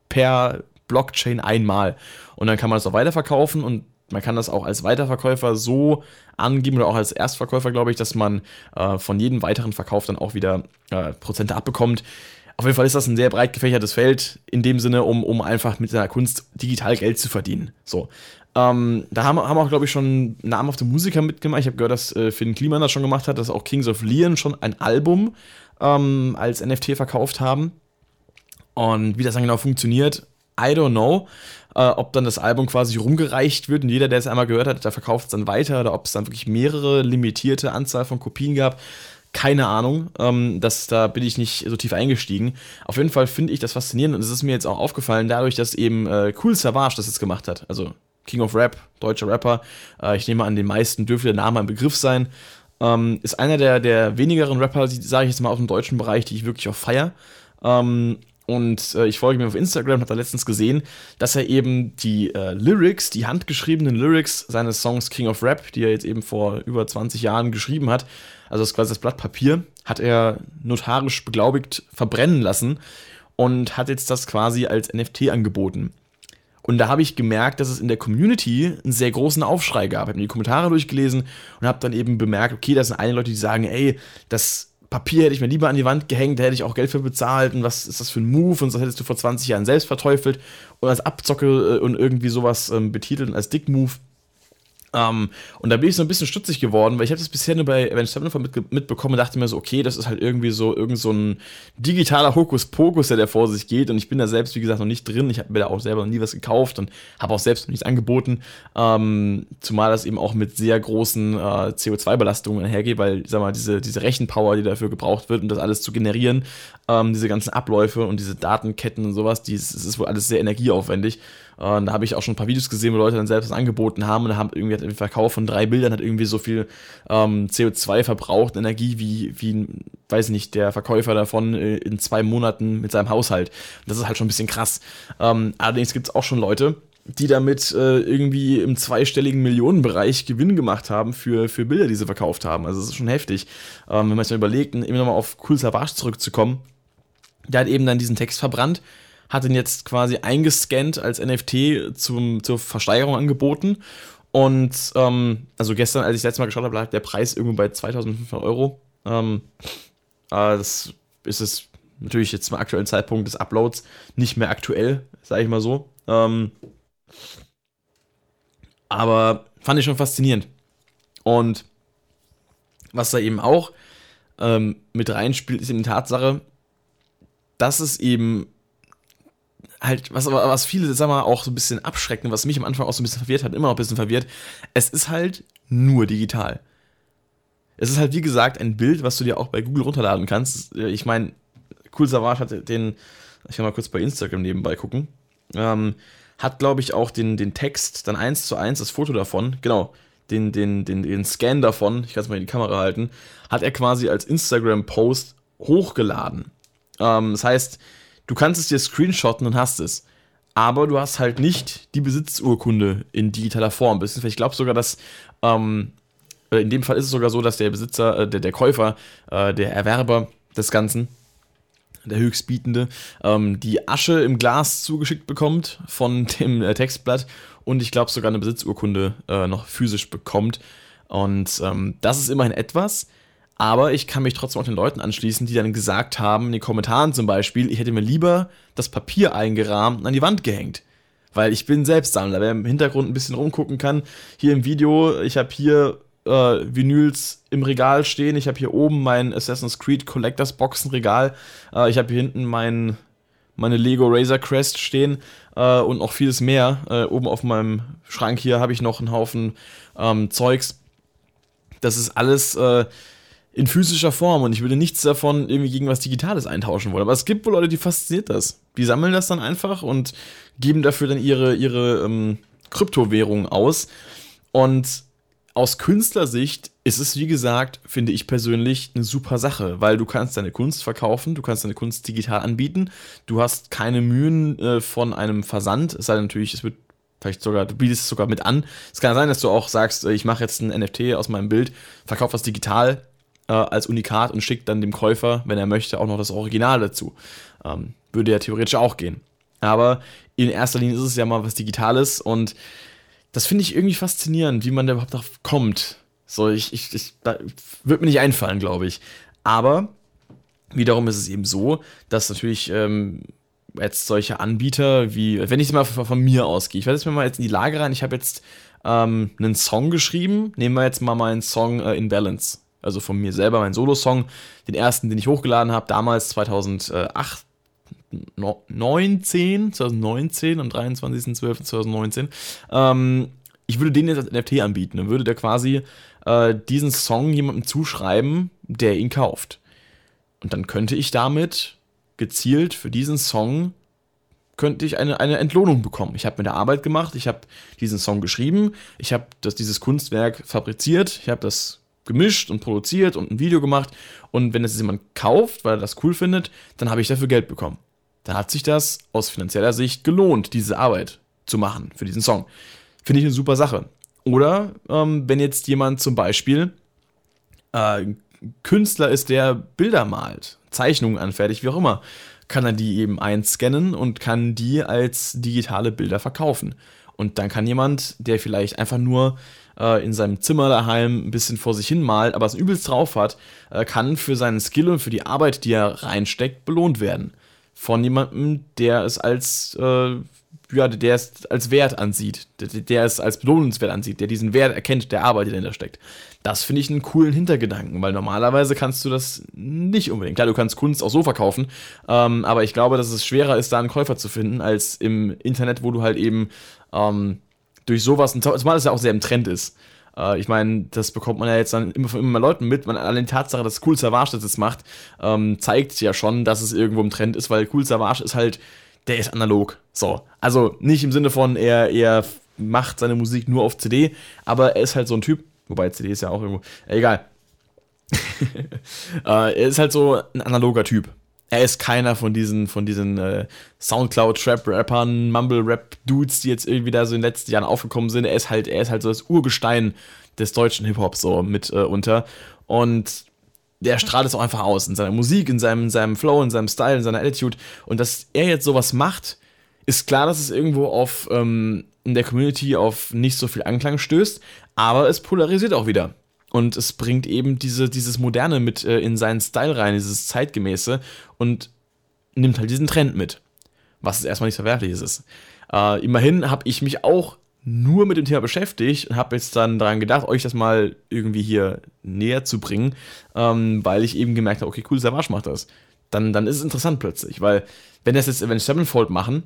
S1: per Blockchain einmal. Und dann kann man das auch weiterverkaufen und man kann das auch als Weiterverkäufer so angeben oder auch als Erstverkäufer, glaube ich, dass man äh, von jedem weiteren Verkauf dann auch wieder äh, Prozente abbekommt. Auf jeden Fall ist das ein sehr breit gefächertes Feld, in dem Sinne, um, um einfach mit seiner Kunst digital Geld zu verdienen. So. Ähm, da haben, haben auch, glaube ich, schon namhafte Musiker mitgemacht. Ich habe gehört, dass äh, Finn Kliman das schon gemacht hat, dass auch Kings of Leon schon ein Album ähm, als NFT verkauft haben. Und wie das dann genau funktioniert, I don't know. Äh, ob dann das Album quasi rumgereicht wird und jeder, der es einmal gehört hat, der verkauft es dann weiter oder ob es dann wirklich mehrere limitierte Anzahl von Kopien gab keine Ahnung. Ähm, das, da bin ich nicht so tief eingestiegen. Auf jeden Fall finde ich das faszinierend und es ist mir jetzt auch aufgefallen, dadurch, dass eben äh, Cool Savage das jetzt gemacht hat. Also King of Rap, deutscher Rapper. Äh, ich nehme an, den meisten dürfte der Name ein Begriff sein. Ähm, ist einer der, der wenigeren Rapper, sage ich jetzt mal aus dem deutschen Bereich, die ich wirklich auch feier. Ähm, und äh, ich folge mir auf Instagram, habe da letztens gesehen, dass er eben die äh, Lyrics, die handgeschriebenen Lyrics seines Songs King of Rap, die er jetzt eben vor über 20 Jahren geschrieben hat, also das quasi das Blatt Papier, hat er notarisch beglaubigt verbrennen lassen und hat jetzt das quasi als NFT angeboten. Und da habe ich gemerkt, dass es in der Community einen sehr großen Aufschrei gab. Ich habe mir die Kommentare durchgelesen und habe dann eben bemerkt, okay, da sind einige Leute, die sagen, ey, das Papier hätte ich mir lieber an die Wand gehängt, da hätte ich auch Geld für bezahlt und was ist das für ein Move und das hättest du vor 20 Jahren selbst verteufelt und als Abzocke äh, und irgendwie sowas ähm, betitelt und als Dick-Move. Um, und da bin ich so ein bisschen stutzig geworden, weil ich habe das bisher nur bei Avenged Sevenfold mit, mitbekommen und dachte mir so, okay, das ist halt irgendwie so irgend so ein digitaler Hokuspokus, der, der vor sich geht. Und ich bin da selbst, wie gesagt, noch nicht drin. Ich habe mir da auch selber noch nie was gekauft und habe auch selbst noch nichts angeboten. Um, zumal das eben auch mit sehr großen uh, CO2-Belastungen einhergeht, weil, sag mal, diese, diese Rechenpower, die dafür gebraucht wird, um das alles zu generieren, um, diese ganzen Abläufe und diese Datenketten und sowas, die, das ist wohl alles sehr energieaufwendig. Und da habe ich auch schon ein paar Videos gesehen, wo Leute dann selbst angeboten haben und haben irgendwie hat Verkauf von drei Bildern hat irgendwie so viel ähm, CO2 verbraucht, Energie, wie, wie, weiß nicht, der Verkäufer davon äh, in zwei Monaten mit seinem Haushalt. Das ist halt schon ein bisschen krass. Ähm, allerdings gibt es auch schon Leute, die damit äh, irgendwie im zweistelligen Millionenbereich Gewinn gemacht haben für, für Bilder, die sie verkauft haben. Also das ist schon heftig. Ähm, wenn man sich mal überlegt, immer nochmal auf Cool Savage zurückzukommen, der hat eben dann diesen Text verbrannt hat ihn jetzt quasi eingescannt als NFT zum, zur Versteigerung angeboten. Und ähm, also gestern, als ich das letzte Mal geschaut habe, lag der Preis irgendwo bei 2500 Euro. Ähm, äh, das ist es natürlich jetzt zum aktuellen Zeitpunkt des Uploads nicht mehr aktuell, sage ich mal so. Ähm, aber fand ich schon faszinierend. Und was da eben auch ähm, mit reinspielt, ist eben die Tatsache, dass es eben halt, was, was viele, sag mal, auch so ein bisschen abschrecken, was mich am Anfang auch so ein bisschen verwirrt hat, immer noch ein bisschen verwirrt, es ist halt nur digital. Es ist halt, wie gesagt, ein Bild, was du dir auch bei Google runterladen kannst. Ich meine, Cool Savage hat den, ich kann mal kurz bei Instagram nebenbei gucken, ähm, hat, glaube ich, auch den, den Text, dann eins zu eins das Foto davon, genau, den, den, den, den Scan davon, ich kann es mal in die Kamera halten, hat er quasi als Instagram-Post hochgeladen. Ähm, das heißt, du kannst es dir screenshotten und hast es. Aber du hast halt nicht die Besitzurkunde in digitaler Form. Ich glaube sogar, dass ähm, in dem Fall ist es sogar so, dass der Besitzer, äh, der, der Käufer, äh, der Erwerber des Ganzen, der Höchstbietende, ähm, die Asche im Glas zugeschickt bekommt von dem äh, Textblatt und ich glaube sogar eine Besitzurkunde äh, noch physisch bekommt. Und ähm, das ist immerhin etwas. Aber ich kann mich trotzdem auch den Leuten anschließen, die dann gesagt haben, in den Kommentaren zum Beispiel, ich hätte mir lieber das Papier eingerahmt und an die Wand gehängt. Weil ich bin selbst Sammler, wer im Hintergrund ein bisschen rumgucken kann. Hier im Video, ich habe hier äh, Vinyls im Regal stehen. Ich habe hier oben mein Assassin's Creed Collectors Boxenregal. Äh, ich habe hier hinten mein, meine Lego Razor Crest stehen äh, und noch vieles mehr. Äh, oben auf meinem Schrank hier habe ich noch einen Haufen ähm, Zeugs. Das ist alles äh, in physischer Form und ich würde nichts davon irgendwie gegen was Digitales eintauschen wollen. Aber es gibt wohl Leute, die fasziniert das. Die sammeln das dann einfach und geben dafür dann ihre, ihre ähm, Kryptowährung aus. Und aus Künstlersicht ist es, wie gesagt, finde ich persönlich eine super Sache, weil du kannst deine Kunst verkaufen, du kannst deine Kunst digital anbieten, du hast keine Mühen äh, von einem Versand, es sei denn natürlich, es wird vielleicht sogar, du bietest es sogar mit an. Es kann sein, dass du auch sagst, äh, ich mache jetzt ein NFT aus meinem Bild, verkaufe das digital, äh, als Unikat und schickt dann dem Käufer, wenn er möchte, auch noch das Original dazu. Ähm, würde ja theoretisch auch gehen. Aber in erster Linie ist es ja mal was Digitales und das finde ich irgendwie faszinierend, wie man da überhaupt darauf kommt. So, ich, ich, ich würde mir nicht einfallen, glaube ich. Aber wiederum ist es eben so, dass natürlich ähm, jetzt solche Anbieter wie, wenn ich es mal von, von, mir ausgehe, ich werde jetzt mir mal jetzt in die Lage rein, ich habe jetzt ähm, einen Song geschrieben, nehmen wir jetzt mal meinen Song äh, in Balance also von mir selber, mein Solo-Song, den ersten, den ich hochgeladen habe, damals 2008, 19, 2019, am 23.12.2019. Ähm, ich würde den jetzt als NFT anbieten. Dann würde der quasi äh, diesen Song jemandem zuschreiben, der ihn kauft. Und dann könnte ich damit gezielt für diesen Song könnte ich eine, eine Entlohnung bekommen. Ich habe mir eine Arbeit gemacht, ich habe diesen Song geschrieben, ich habe dieses Kunstwerk fabriziert, ich habe das gemischt und produziert und ein Video gemacht. Und wenn es jemand kauft, weil er das cool findet, dann habe ich dafür Geld bekommen. Dann hat sich das aus finanzieller Sicht gelohnt, diese Arbeit zu machen für diesen Song. Finde ich eine super Sache. Oder ähm, wenn jetzt jemand zum Beispiel äh, Künstler ist, der Bilder malt, Zeichnungen anfertigt, wie auch immer, kann er die eben einscannen und kann die als digitale Bilder verkaufen. Und dann kann jemand, der vielleicht einfach nur äh, in seinem Zimmer daheim ein bisschen vor sich hin malt, aber es übelst drauf hat, äh, kann für seinen Skill und für die Arbeit, die er reinsteckt, belohnt werden. Von jemandem, der es als, äh, ja, der es als Wert ansieht, der, der es als belohnenswert ansieht, der diesen Wert erkennt, der Arbeit, die dahinter steckt. Das finde ich einen coolen Hintergedanken, weil normalerweise kannst du das nicht unbedingt. Klar, du kannst Kunst auch so verkaufen, ähm, aber ich glaube, dass es schwerer ist, da einen Käufer zu finden, als im Internet, wo du halt eben ähm, durch sowas, zumal es ja auch sehr im Trend ist. Äh, ich meine, das bekommt man ja jetzt dann immer von immer mehr Leuten mit. Man, allein die Tatsache, dass Cool Savage das jetzt macht, ähm, zeigt ja schon, dass es irgendwo im Trend ist, weil Cool Savage ist halt, der ist analog. So. Also nicht im Sinne von, er, er macht seine Musik nur auf CD, aber er ist halt so ein Typ, wobei CD ist ja auch irgendwo, egal. äh, er ist halt so ein analoger Typ er ist keiner von diesen, von diesen äh, Soundcloud-Trap-Rappern, Mumble-Rap-Dudes, die jetzt irgendwie da so in den letzten Jahren aufgekommen sind. Er ist halt, er ist halt so das Urgestein des deutschen Hip-Hops so mit äh, unter. Und der strahlt es auch einfach aus in seiner Musik, in seinem, in seinem Flow, in seinem Style, in seiner Attitude. Und dass er jetzt sowas macht, ist klar, dass es irgendwo auf ähm, in der Community auf nicht so viel Anklang stößt, aber es polarisiert auch wieder. Und es bringt eben diese, dieses Moderne mit äh, in seinen Style rein, dieses Zeitgemäße und nimmt halt diesen Trend mit. Was erstmal nichts Verwerfliches ist. Äh, immerhin habe ich mich auch nur mit dem Thema beschäftigt und habe jetzt dann daran gedacht, euch das mal irgendwie hier näher zu bringen, ähm, weil ich eben gemerkt habe, okay, cool, Savage macht das. Dann, dann ist es interessant plötzlich, weil wenn das jetzt, wenn Sevenfold machen,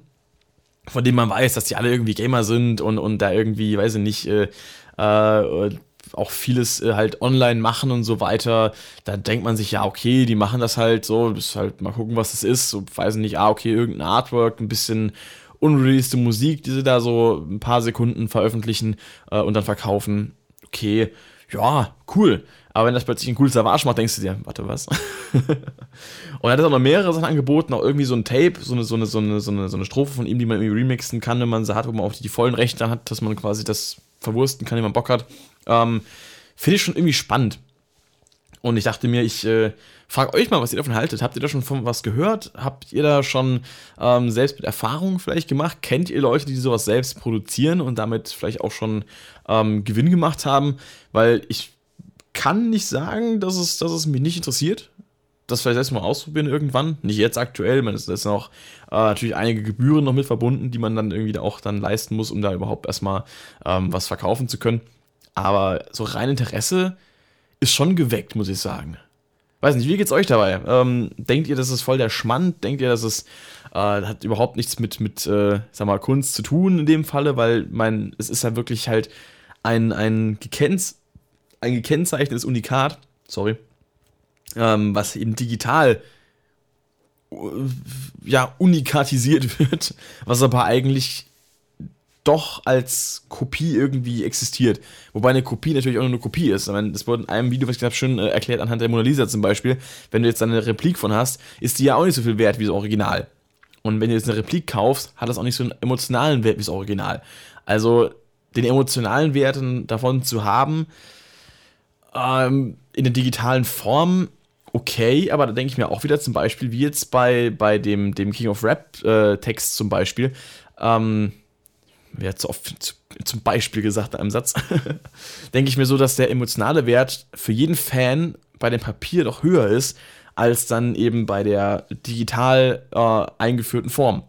S1: von dem man weiß, dass die alle irgendwie Gamer sind und, und da irgendwie, weiß ich nicht, äh, äh, auch vieles äh, halt online machen und so weiter, da denkt man sich, ja, okay, die machen das halt so, das halt mal gucken, was das ist, so, weiß nicht, ah, okay, irgendein Artwork, ein bisschen unreleased Musik, die sie da so ein paar Sekunden veröffentlichen äh, und dann verkaufen. Okay, ja, cool. Aber wenn das plötzlich ein cooles Savage macht, denkst du dir, warte, was? und er hat auch noch mehrere Sachen angeboten, auch irgendwie so ein Tape, so eine, so eine, so eine, so eine, so eine Strophe von ihm, die man irgendwie remixen kann, wenn man sie hat, wo man auch die vollen Rechte hat, dass man quasi das verwursten kann, wenn man Bock hat. Ähm, Finde ich schon irgendwie spannend. Und ich dachte mir, ich äh, frage euch mal, was ihr davon haltet. Habt ihr da schon von was gehört? Habt ihr da schon ähm, selbst mit Erfahrungen vielleicht gemacht? Kennt ihr Leute, die sowas selbst produzieren und damit vielleicht auch schon ähm, Gewinn gemacht haben? Weil ich kann nicht sagen, dass es, dass es mich nicht interessiert. Das vielleicht erstmal ausprobieren irgendwann. Nicht jetzt aktuell. Man, es ist noch äh, natürlich einige Gebühren noch mit verbunden, die man dann irgendwie auch dann leisten muss, um da überhaupt erstmal ähm, was verkaufen zu können. Aber so rein Interesse ist schon geweckt, muss ich sagen. Weiß nicht, wie geht's euch dabei? Ähm, denkt ihr, das ist voll der Schmand? Denkt ihr, dass es äh, hat überhaupt nichts mit, mit äh, sag mal, Kunst zu tun in dem Falle? Weil mein, es ist ja wirklich halt ein, ein, gekennz ein gekennzeichnetes Unikat, sorry, ähm, was eben digital ja, unikatisiert wird, was aber eigentlich doch als Kopie irgendwie existiert. Wobei eine Kopie natürlich auch nur eine Kopie ist. meine, das wurde in einem Video, was ich glaube, schön äh, erklärt anhand der Mona Lisa zum Beispiel. Wenn du jetzt eine Replik von hast, ist die ja auch nicht so viel wert wie das Original. Und wenn du jetzt eine Replik kaufst, hat das auch nicht so einen emotionalen Wert wie das Original. Also den emotionalen Wert davon zu haben, ähm, in der digitalen Form, okay, aber da denke ich mir auch wieder zum Beispiel, wie jetzt bei, bei dem, dem King of Rap äh, Text zum Beispiel, ähm, wer zu oft zu, zum Beispiel gesagt in einem Satz, denke ich mir so, dass der emotionale Wert für jeden Fan bei dem Papier doch höher ist, als dann eben bei der digital äh, eingeführten Form.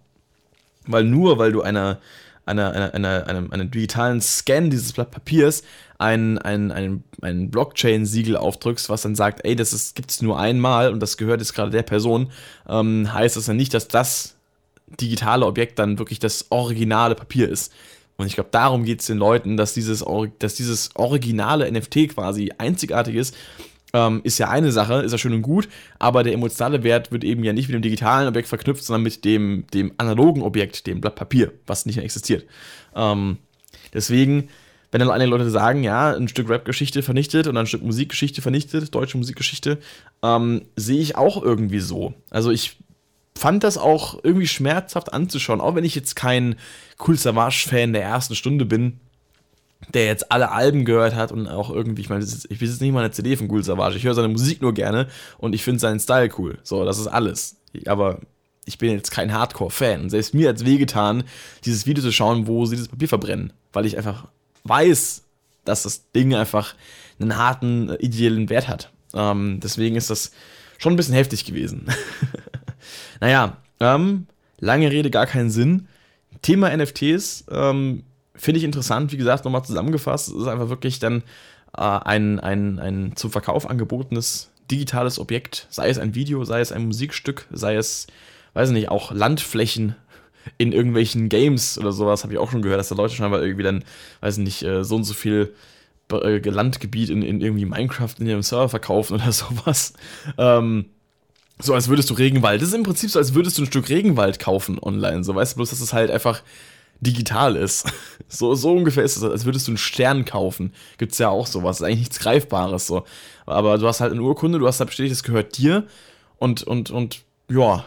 S1: Weil nur weil du einer, einer, einer, einer, einem, einem digitalen Scan dieses Blatt Papiers ein, ein, ein, ein Blockchain-Siegel aufdrückst, was dann sagt, ey, das gibt es nur einmal und das gehört jetzt gerade der Person, ähm, heißt das ja nicht, dass das digitale Objekt dann wirklich das originale Papier ist. Und ich glaube, darum geht es den Leuten, dass dieses, dass dieses originale NFT quasi einzigartig ist. Ähm, ist ja eine Sache, ist ja schön und gut, aber der emotionale Wert wird eben ja nicht mit dem digitalen Objekt verknüpft, sondern mit dem, dem analogen Objekt, dem Blatt Papier, was nicht mehr existiert. Ähm, deswegen, wenn dann einige Leute sagen, ja, ein Stück Rap-Geschichte vernichtet und ein Stück Musikgeschichte vernichtet, deutsche Musikgeschichte, ähm, sehe ich auch irgendwie so. Also ich fand das auch irgendwie schmerzhaft anzuschauen, auch wenn ich jetzt kein Cool Savage-Fan der ersten Stunde bin, der jetzt alle Alben gehört hat und auch irgendwie, ich meine, ich besitze nicht mal eine CD von Cool Savage, ich höre seine Musik nur gerne und ich finde seinen Style cool. So, das ist alles. Aber ich bin jetzt kein Hardcore-Fan. Selbst mir hat es wehgetan, dieses Video zu schauen, wo sie das Papier verbrennen, weil ich einfach weiß, dass das Ding einfach einen harten, äh, ideellen Wert hat. Ähm, deswegen ist das schon ein bisschen heftig gewesen. naja, ähm, lange Rede, gar keinen Sinn. Thema NFTs ähm, finde ich interessant, wie gesagt, nochmal zusammengefasst. Es ist einfach wirklich dann äh, ein, ein, ein zum Verkauf angebotenes digitales Objekt, sei es ein Video, sei es ein Musikstück, sei es, weiß ich nicht, auch Landflächen in irgendwelchen Games oder sowas, habe ich auch schon gehört, dass da Leute scheinbar irgendwie dann, weiß ich nicht, äh, so und so viel äh, Landgebiet in, in irgendwie Minecraft in ihrem Server verkaufen oder sowas. Ähm, so als würdest du Regenwald. Das ist im Prinzip so, als würdest du ein Stück Regenwald kaufen online. So weißt du bloß, dass es halt einfach digital ist. So, so ungefähr ist es, als würdest du einen Stern kaufen. Gibt es ja auch sowas. Ist eigentlich nichts Greifbares so. Aber du hast halt eine Urkunde, du hast da bestätigt, es gehört dir. Und, und, und, ja.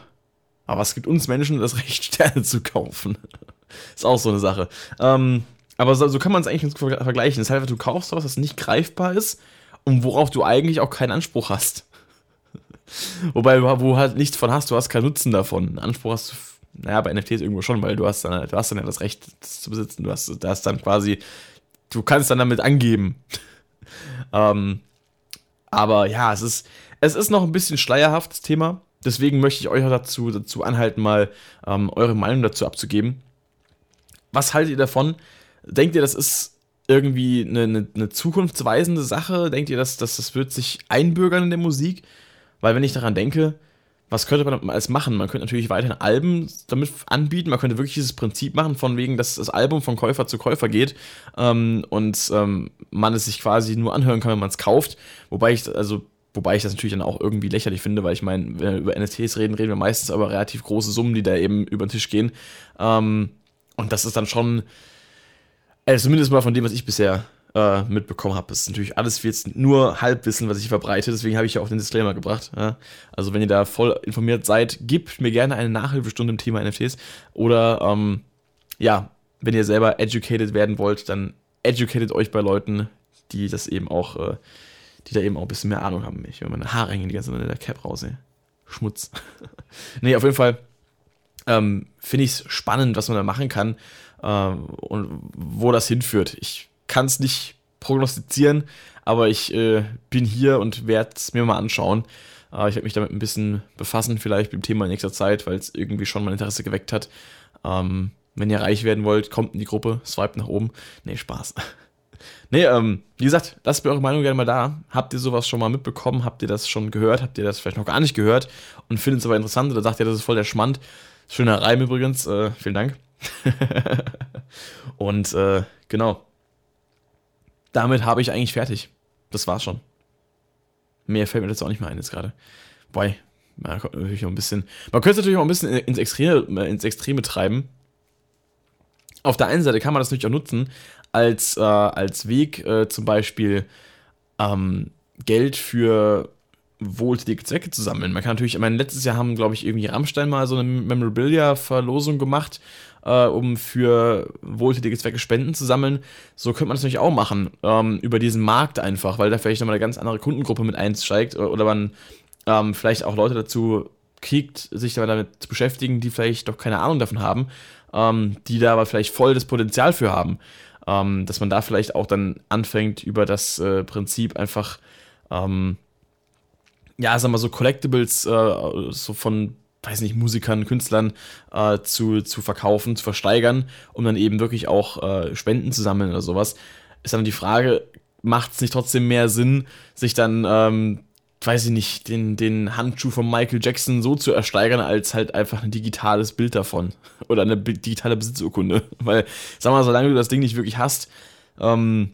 S1: Aber es gibt uns Menschen das Recht, Sterne zu kaufen. ist auch so eine Sache. Ähm, aber so, so kann man es eigentlich vergleichen. Das ist halt, du kaufst was, das nicht greifbar ist und worauf du eigentlich auch keinen Anspruch hast. Wobei, wo halt nichts von hast, du hast keinen Nutzen davon. Anspruch hast du, naja, bei NFTs irgendwo schon, weil du hast dann, du hast dann ja das Recht, das zu besitzen. Du hast, du hast dann quasi, du kannst dann damit angeben. ähm, aber ja, es ist, es ist noch ein bisschen schleierhaft, das Thema. Deswegen möchte ich euch dazu, dazu anhalten, mal ähm, eure Meinung dazu abzugeben. Was haltet ihr davon? Denkt ihr, das ist irgendwie eine, eine, eine zukunftsweisende Sache? Denkt ihr, dass, dass das wird sich einbürgern in der Musik? Weil wenn ich daran denke, was könnte man alles machen? Man könnte natürlich weiterhin Alben damit anbieten. Man könnte wirklich dieses Prinzip machen, von wegen, dass das Album von Käufer zu Käufer geht ähm, und ähm, man es sich quasi nur anhören kann, wenn man es kauft. Wobei ich, also, wobei ich das natürlich dann auch irgendwie lächerlich finde, weil ich meine, wenn wir über NFTs reden, reden wir meistens aber relativ große Summen, die da eben über den Tisch gehen. Ähm, und das ist dann schon, also zumindest mal von dem, was ich bisher äh, mitbekommen habe. Das ist natürlich alles jetzt nur Halbwissen, was ich verbreite. Deswegen habe ich ja auch den Disclaimer gebracht. Ja? Also wenn ihr da voll informiert seid, gebt mir gerne eine Nachhilfestunde im Thema NFTs. Oder ähm, ja, wenn ihr selber educated werden wollt, dann educated euch bei Leuten, die das eben auch, äh, die da eben auch ein bisschen mehr Ahnung haben. Ich will meine Haare hängen die ganze Zeit in der Cap raus, ey. Schmutz. nee, auf jeden Fall ähm, finde ich es spannend, was man da machen kann äh, und wo das hinführt. Ich kann es nicht prognostizieren, aber ich äh, bin hier und werde es mir mal anschauen. Äh, ich werde mich damit ein bisschen befassen, vielleicht mit dem Thema in nächster Zeit, weil es irgendwie schon mein Interesse geweckt hat. Ähm, wenn ihr reich werden wollt, kommt in die Gruppe, swipe nach oben. Nee, Spaß. nee, ähm, wie gesagt, lasst mir eure Meinung gerne mal da. Habt ihr sowas schon mal mitbekommen? Habt ihr das schon gehört? Habt ihr das vielleicht noch gar nicht gehört und findet es aber interessant oder sagt ihr, das ist voll der Schmand? Schöner Reim übrigens, äh, vielen Dank. und äh, genau, damit habe ich eigentlich fertig. Das war's schon. Mehr fällt mir dazu auch nicht mehr ein jetzt gerade. Wobei, man könnte natürlich auch ein bisschen, man könnte es natürlich auch ein bisschen ins Extreme, ins Extreme treiben. Auf der einen Seite kann man das natürlich auch nutzen als, äh, als Weg, äh, zum Beispiel ähm, Geld für wohltätige Zwecke zu sammeln. Man kann natürlich, ich meine, letztes Jahr haben, glaube ich, irgendwie Rammstein mal so eine Memorabilia-Verlosung gemacht, äh, um für wohltätige Zwecke Spenden zu sammeln. So könnte man das natürlich auch machen, ähm, über diesen Markt einfach, weil da vielleicht nochmal eine ganz andere Kundengruppe mit einsteigt oder man ähm, vielleicht auch Leute dazu kriegt, sich damit zu beschäftigen, die vielleicht doch keine Ahnung davon haben, ähm, die da aber vielleicht voll das Potenzial für haben. Ähm, dass man da vielleicht auch dann anfängt, über das äh, Prinzip einfach ähm, ja, sag mal so Collectibles äh, so von, weiß nicht, Musikern, Künstlern äh, zu, zu verkaufen, zu versteigern, um dann eben wirklich auch äh, Spenden zu sammeln oder sowas, ist dann die Frage, macht es nicht trotzdem mehr Sinn, sich dann, ähm, weiß ich nicht, den, den Handschuh von Michael Jackson so zu ersteigern, als halt einfach ein digitales Bild davon oder eine digitale Besitzurkunde. Weil, sag mal, solange du das Ding nicht wirklich hast, ähm,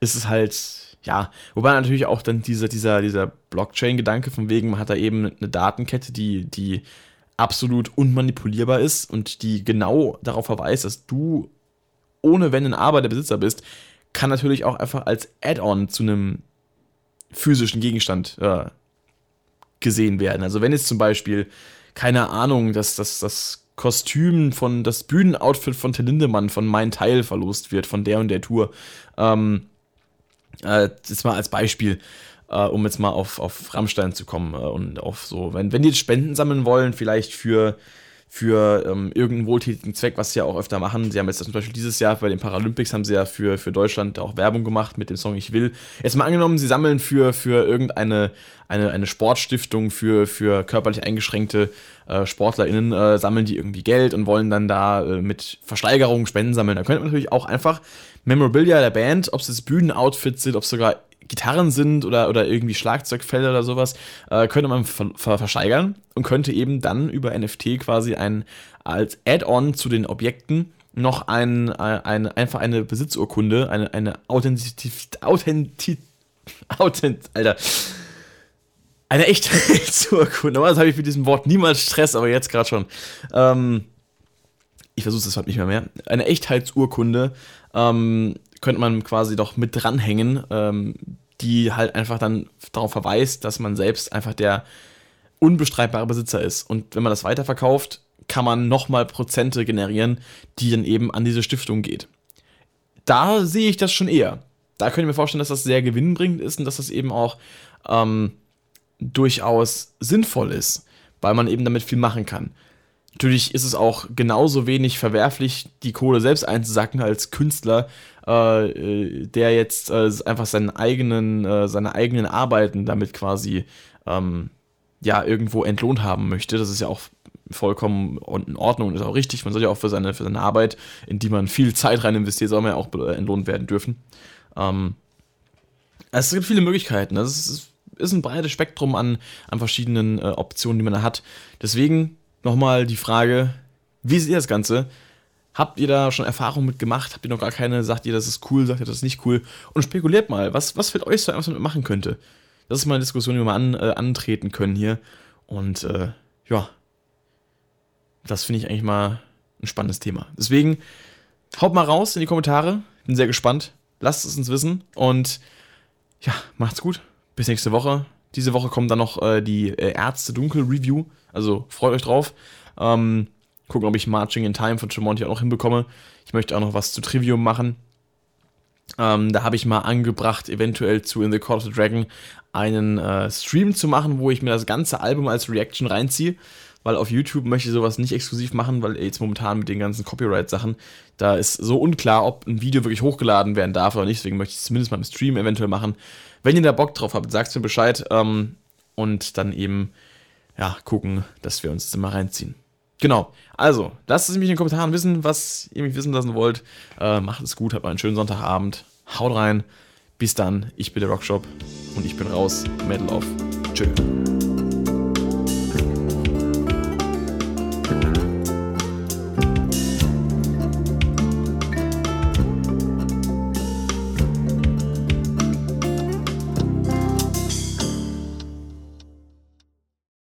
S1: ist es halt ja, wobei natürlich auch dann dieser, dieser, dieser Blockchain-Gedanke von wegen, man hat da eben eine Datenkette, die, die absolut unmanipulierbar ist und die genau darauf verweist, dass du ohne Wenn und Aber der Besitzer bist, kann natürlich auch einfach als Add-on zu einem physischen Gegenstand äh, gesehen werden. Also wenn jetzt zum Beispiel, keine Ahnung, dass das, das Kostüm von, das Bühnenoutfit von Till Lindemann von Mein Teil verlost wird, von der und der Tour, ähm, äh, jetzt mal als Beispiel, äh, um jetzt mal auf, auf Rammstein zu kommen äh, und auf so, wenn, wenn die jetzt Spenden sammeln wollen, vielleicht für, für ähm, irgendeinen wohltätigen Zweck, was sie ja auch öfter machen. Sie haben jetzt zum Beispiel dieses Jahr bei den Paralympics haben sie ja für, für Deutschland auch Werbung gemacht mit dem Song Ich will. Jetzt mal angenommen, sie sammeln für, für irgendeine eine, eine Sportstiftung für, für körperlich eingeschränkte äh, SportlerInnen, äh, sammeln die irgendwie Geld und wollen dann da äh, mit Versteigerungen Spenden sammeln. Da könnte man natürlich auch einfach Memorabilia der Band, ob es jetzt Bühnenoutfits sind, ob es sogar Gitarren sind oder, oder irgendwie Schlagzeugfelder oder sowas, äh, könnte man ver ver versteigern und könnte eben dann über NFT quasi ein, als Add-on zu den Objekten noch ein, ein, einfach eine Besitzurkunde, eine, eine Authentizität, Authentizität, Authent, Alter, eine Echtheitsurkunde. Normalerweise habe ich mit diesem Wort niemals Stress, aber jetzt gerade schon. Ähm, ich versuche es halt nicht mehr mehr. Eine Echtheitsurkunde ähm, könnte man quasi doch mit dranhängen, ähm, die halt einfach dann darauf verweist, dass man selbst einfach der unbestreitbare Besitzer ist. Und wenn man das weiterverkauft, kann man nochmal Prozente generieren, die dann eben an diese Stiftung geht. Da sehe ich das schon eher. Da könnte ich mir vorstellen, dass das sehr gewinnbringend ist und dass das eben auch ähm, durchaus sinnvoll ist, weil man eben damit viel machen kann. Natürlich ist es auch genauso wenig verwerflich, die Kohle selbst einzusacken als Künstler, äh, der jetzt äh, einfach seinen eigenen, äh, seine eigenen Arbeiten damit quasi ähm, ja irgendwo entlohnt haben möchte. Das ist ja auch vollkommen in Ordnung und ist auch richtig. Man soll ja auch für seine, für seine Arbeit, in die man viel Zeit rein investiert, soll man ja auch entlohnt werden dürfen. Ähm, es gibt viele Möglichkeiten. Das ist, ist ein breites Spektrum an, an verschiedenen äh, Optionen, die man da hat. Deswegen nochmal die Frage, wie seht ihr das Ganze? Habt ihr da schon Erfahrungen mit gemacht? Habt ihr noch gar keine? Sagt ihr, das ist cool? Sagt ihr, das ist nicht cool? Und spekuliert mal, was, was für euch so etwas damit machen könnte. Das ist mal eine Diskussion, die wir mal an, äh, antreten können hier. Und äh, ja, das finde ich eigentlich mal ein spannendes Thema. Deswegen haut mal raus in die Kommentare. Bin sehr gespannt. Lasst es uns wissen. Und ja, macht's gut. Bis nächste Woche. Diese Woche kommt dann noch äh, die äh, Ärzte Dunkel Review. Also freut euch drauf. Ähm, gucken, ob ich Marching in Time von Tremonti auch noch hinbekomme. Ich möchte auch noch was zu Trivium machen. Ähm, da habe ich mal angebracht, eventuell zu In the Call of the Dragon einen äh, Stream zu machen, wo ich mir das ganze Album als Reaction reinziehe. Weil auf YouTube möchte ich sowas nicht exklusiv machen, weil jetzt momentan mit den ganzen Copyright-Sachen, da ist so unklar, ob ein Video wirklich hochgeladen werden darf oder nicht. Deswegen möchte ich es zumindest mal im Stream eventuell machen. Wenn ihr da Bock drauf habt, sagt mir Bescheid ähm, und dann eben ja, gucken, dass wir uns das mal reinziehen. Genau. Also, lasst es mich in den Kommentaren wissen, was ihr mich wissen lassen wollt. Äh, macht es gut, habt einen schönen Sonntagabend. Haut rein. Bis dann. Ich bin der Rockshop und ich bin raus. Metal auf. Tschö.